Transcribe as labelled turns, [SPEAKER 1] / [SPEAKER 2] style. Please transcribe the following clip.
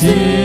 [SPEAKER 1] vencer.